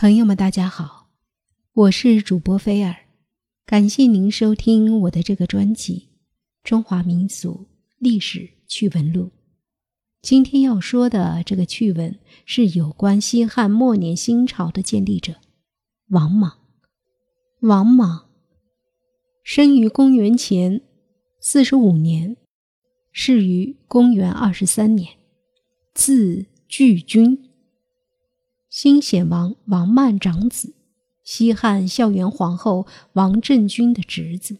朋友们，大家好，我是主播菲尔，感谢您收听我的这个专辑《中华民俗历史趣闻录》。今天要说的这个趣闻是有关西汉末年新朝的建立者王莽。王莽生于公元前四十五年，逝于公元二十三年，字巨君。新显王王曼长子，西汉孝元皇后王政君的侄子，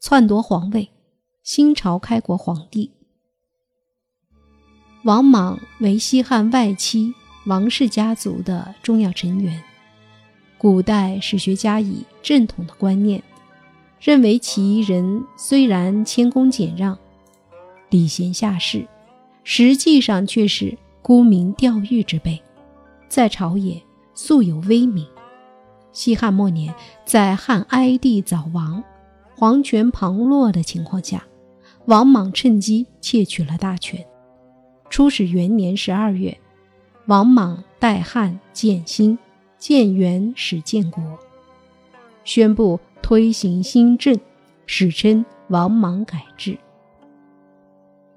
篡夺皇位，新朝开国皇帝。王莽为西汉外戚王氏家族的重要成员。古代史学家以正统的观念，认为其人虽然谦恭俭让、礼贤下士，实际上却是沽名钓誉之辈。在朝野素有威名。西汉末年，在汉哀帝早亡、皇权旁落的情况下，王莽趁机窃取了大权。初始元年十二月，王莽代汉建兴，建元始建国，宣布推行新政，史称王莽改制。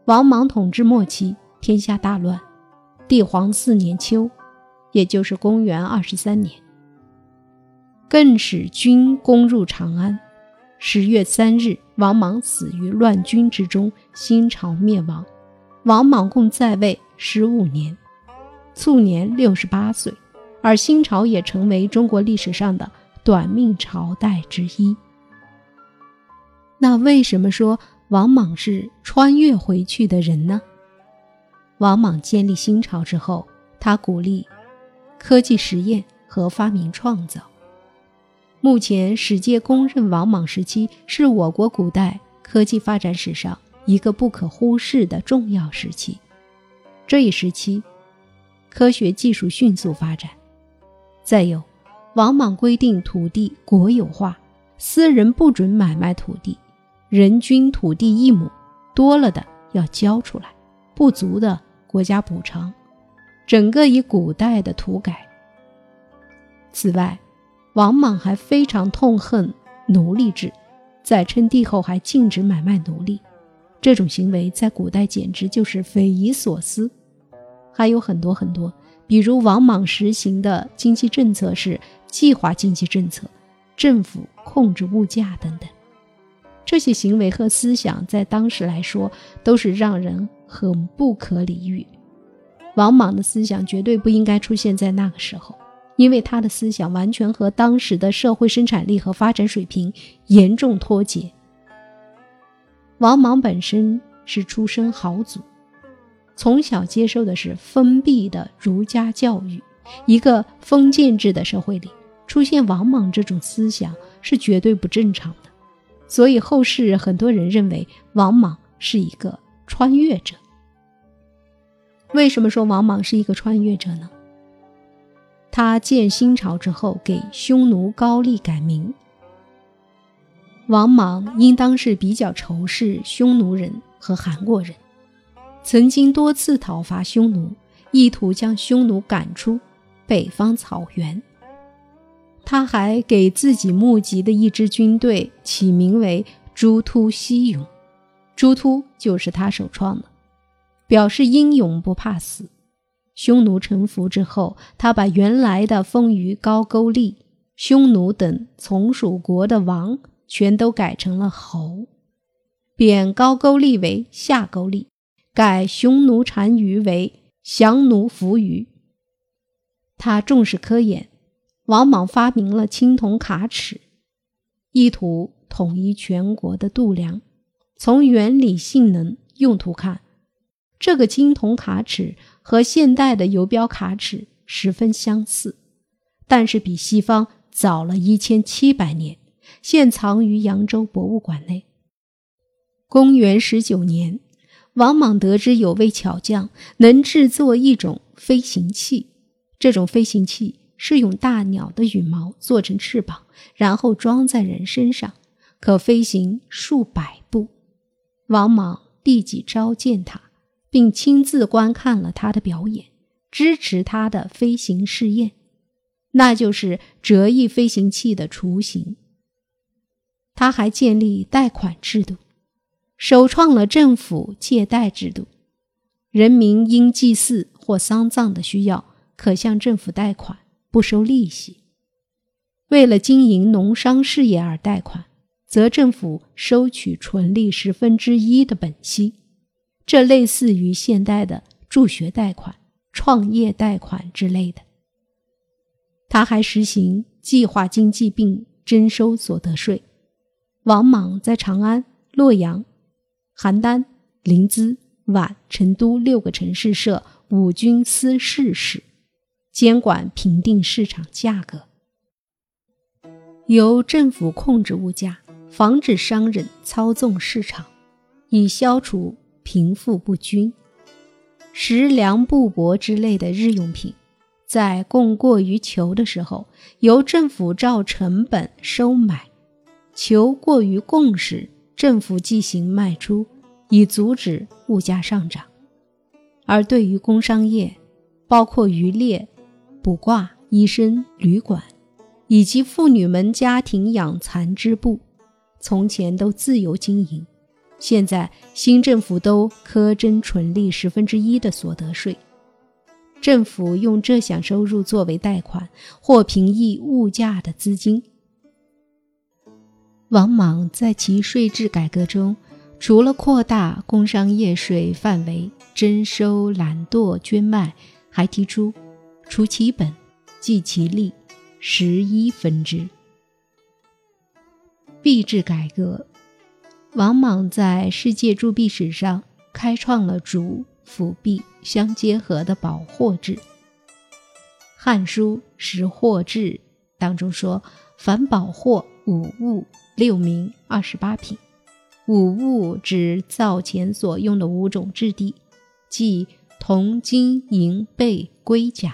王莽统治末期，天下大乱。帝皇四年秋。也就是公元二十三年，更使军攻入长安。十月三日，王莽死于乱军之中，新朝灭亡。王莽共在位十五年，卒年六十八岁，而新朝也成为中国历史上的短命朝代之一。那为什么说王莽是穿越回去的人呢？王莽建立新朝之后，他鼓励。科技实验和发明创造。目前，史界公认王莽时期是我国古代科技发展史上一个不可忽视的重要时期。这一时期，科学技术迅速发展。再有，王莽规定土地国有化，私人不准买卖土地，人均土地一亩，多了的要交出来，不足的国家补偿。整个以古代的土改。此外，王莽还非常痛恨奴隶制，在称帝后还禁止买卖奴隶，这种行为在古代简直就是匪夷所思。还有很多很多，比如王莽实行的经济政策是计划经济政策，政府控制物价等等，这些行为和思想在当时来说都是让人很不可理喻。王莽的思想绝对不应该出现在那个时候，因为他的思想完全和当时的社会生产力和发展水平严重脱节。王莽本身是出身豪族，从小接受的是封闭的儒家教育，一个封建制的社会里出现王莽这种思想是绝对不正常的，所以后世很多人认为王莽是一个穿越者。为什么说王莽是一个穿越者呢？他建新朝之后，给匈奴高丽改名。王莽应当是比较仇视匈奴人和韩国人，曾经多次讨伐匈奴，意图将匈奴赶出北方草原。他还给自己募集的一支军队起名为“朱突西勇”，朱突就是他首创的。表示英勇不怕死。匈奴臣服之后，他把原来的封于高句丽、匈奴等从属国的王全都改成了侯，贬高句丽为下勾丽，改匈奴单于为降奴伏于。他重视科研，王莽发明了青铜卡尺，意图统一全国的度量。从原理、性能、用途看。这个青铜卡尺和现代的游标卡尺十分相似，但是比西方早了一千七百年，现藏于扬州博物馆内。公元十九年，王莽得知有位巧匠能制作一种飞行器，这种飞行器是用大鸟的羽毛做成翅膀，然后装在人身上，可飞行数百步。王莽立即召见他。并亲自观看了他的表演，支持他的飞行试验。那就是折翼飞行器的雏形。他还建立贷款制度，首创了政府借贷制度，人民因祭祀或丧葬的需要，可向政府贷款，不收利息。为了经营农商事业而贷款，则政府收取纯利十分之一的本息，这类似于现代的助学贷款、创业贷款之类的。他还实行计划经济并征收所得税。王莽在长安、洛阳、邯郸、临淄、宛、成都六个城市设五军司事使，监管平定市场价格，由政府控制物价，防止商人操纵市场，以消除贫富不均。食粮、布帛之类的日用品，在供过于求的时候，由政府照成本收买。求过于供时，政府进行卖出，以阻止物价上涨；而对于工商业，包括渔猎、卜卦、医生、旅馆，以及妇女们家庭养蚕织布，从前都自由经营，现在新政府都苛征纯利十分之一的所得税。政府用这项收入作为贷款或平抑物价的资金。王莽在其税制改革中，除了扩大工商业税范围、征收懒惰捐卖，还提出除其本、计其利、十一分之。币制改革，王莽在世界铸币史上开创了主辅币相结合的宝货制。《汉书·识货志》当中说：“凡宝货五物。”六名二十八品，五物指造钱所用的五种质地，即铜、金、银、贝、龟、甲；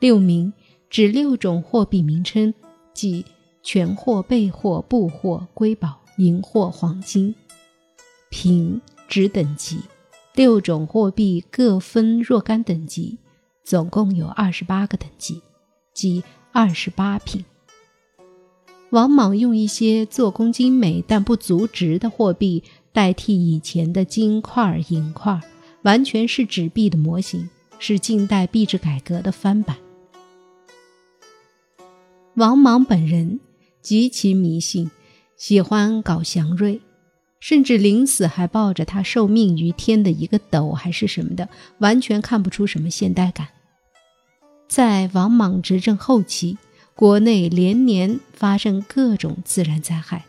六名指六种货币名称，即全货、贝货、布货、瑰宝、银货、黄金；品指等级，六种货币各分若干等级，总共有二十八个等级，即二十八品。王莽用一些做工精美但不足值的货币代替以前的金块、银块，完全是纸币的模型，是近代币制改革的翻版。王莽本人极其迷信，喜欢搞祥瑞，甚至临死还抱着他受命于天的一个斗还是什么的，完全看不出什么现代感。在王莽执政后期。国内连年发生各种自然灾害，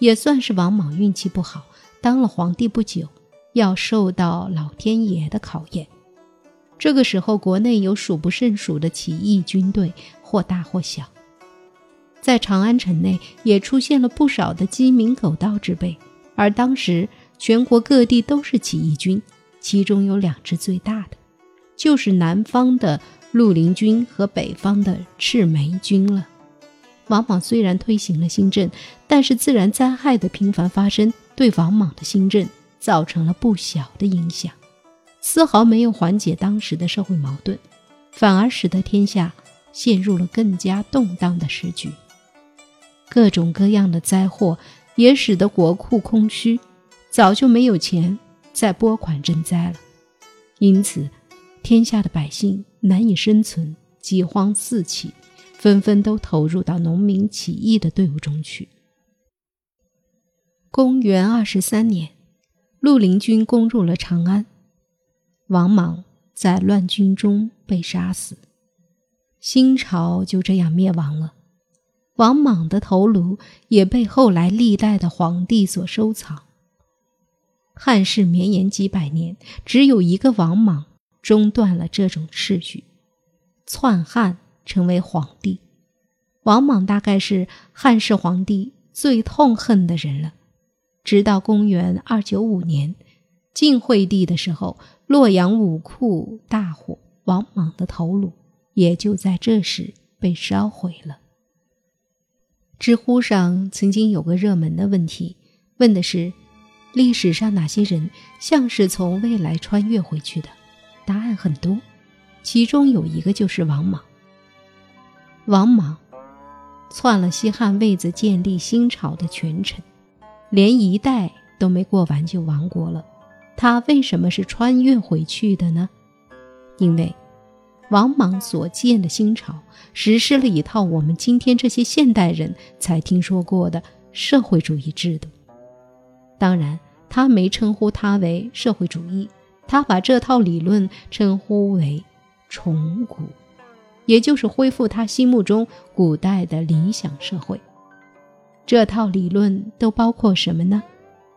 也算是王莽运气不好。当了皇帝不久，要受到老天爷的考验。这个时候，国内有数不胜数的起义军队，或大或小。在长安城内，也出现了不少的鸡鸣狗盗之辈。而当时全国各地都是起义军，其中有两支最大的，就是南方的。绿林军和北方的赤眉军了。王莽虽然推行了新政，但是自然灾害的频繁发生，对王莽的新政造成了不小的影响，丝毫没有缓解当时的社会矛盾，反而使得天下陷入了更加动荡的时局。各种各样的灾祸也使得国库空虚，早就没有钱再拨款赈灾了，因此。天下的百姓难以生存，饥荒四起，纷纷都投入到农民起义的队伍中去。公元二十三年，绿林军攻入了长安，王莽在乱军中被杀死，新朝就这样灭亡了。王莽的头颅也被后来历代的皇帝所收藏。汉室绵延几百年，只有一个王莽。中断了这种秩序，篡汉成为皇帝。王莽大概是汉室皇帝最痛恨的人了。直到公元二九五年，晋惠帝的时候，洛阳武库大火，王莽的头颅也就在这时被烧毁了。知乎上曾经有个热门的问题，问的是：历史上哪些人像是从未来穿越回去的？答案很多，其中有一个就是王莽。王莽篡了西汉位子，建立新朝的权臣，连一代都没过完就亡国了。他为什么是穿越回去的呢？因为王莽所建的新朝实施了一套我们今天这些现代人才听说过的社会主义制度。当然，他没称呼它为社会主义，他把这套理论称呼为重古，也就是恢复他心目中古代的理想社会。这套理论都包括什么呢？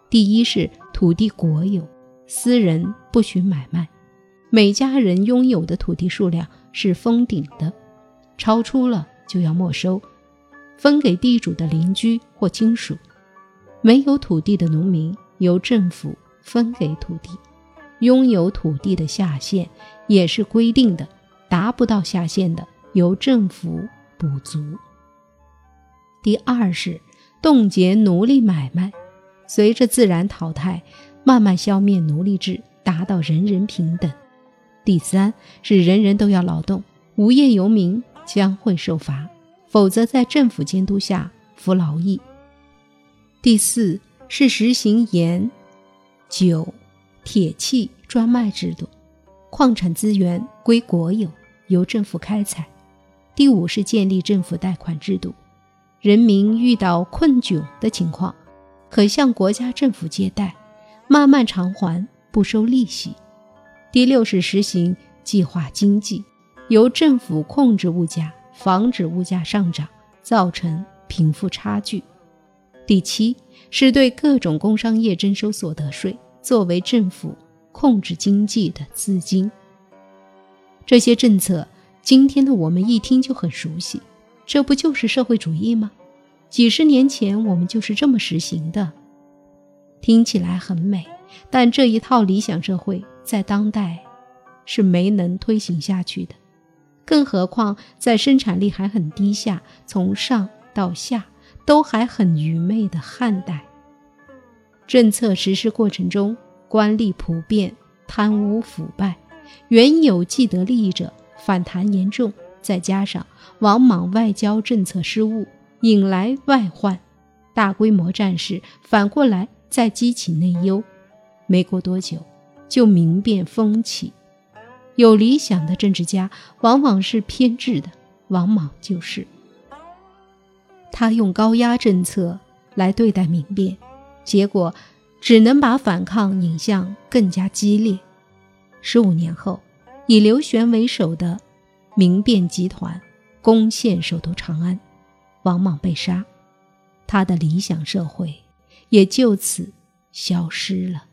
第一是土地国有。私人不许买卖，每家人拥有的土地数量是封顶的，超出了就要没收，分给地主的邻居或亲属。没有土地的农民由政府分给土地，拥有土地的下限也是规定的，达不到下限的由政府补足。第二是冻结奴隶买卖，随着自然淘汰。慢慢消灭奴隶制，达到人人平等。第三是人人都要劳动，无业游民将会受罚，否则在政府监督下服劳役。第四是实行盐、酒、铁器专卖制度，矿产资源归国有，由政府开采。第五是建立政府贷款制度，人民遇到困窘的情况，可向国家政府借贷。慢慢偿还，不收利息。第六是实行计划经济，由政府控制物价，防止物价上涨，造成贫富差距。第七是对各种工商业征收所得税，作为政府控制经济的资金。这些政策，今天的我们一听就很熟悉，这不就是社会主义吗？几十年前我们就是这么实行的。听起来很美，但这一套理想社会在当代是没能推行下去的。更何况在生产力还很低下，从上到下都还很愚昧的汉代，政策实施过程中官吏普遍贪污腐败，原有既得利益者反弹严重，再加上王莽外交政策失误，引来外患，大规模战事反过来。再激起内忧，没过多久，就民变风起。有理想的政治家往往是偏执的，王莽就是。他用高压政策来对待民变，结果只能把反抗引向更加激烈。十五年后，以刘玄为首的民变集团攻陷首都长安，王莽被杀，他的理想社会。也就此消失了。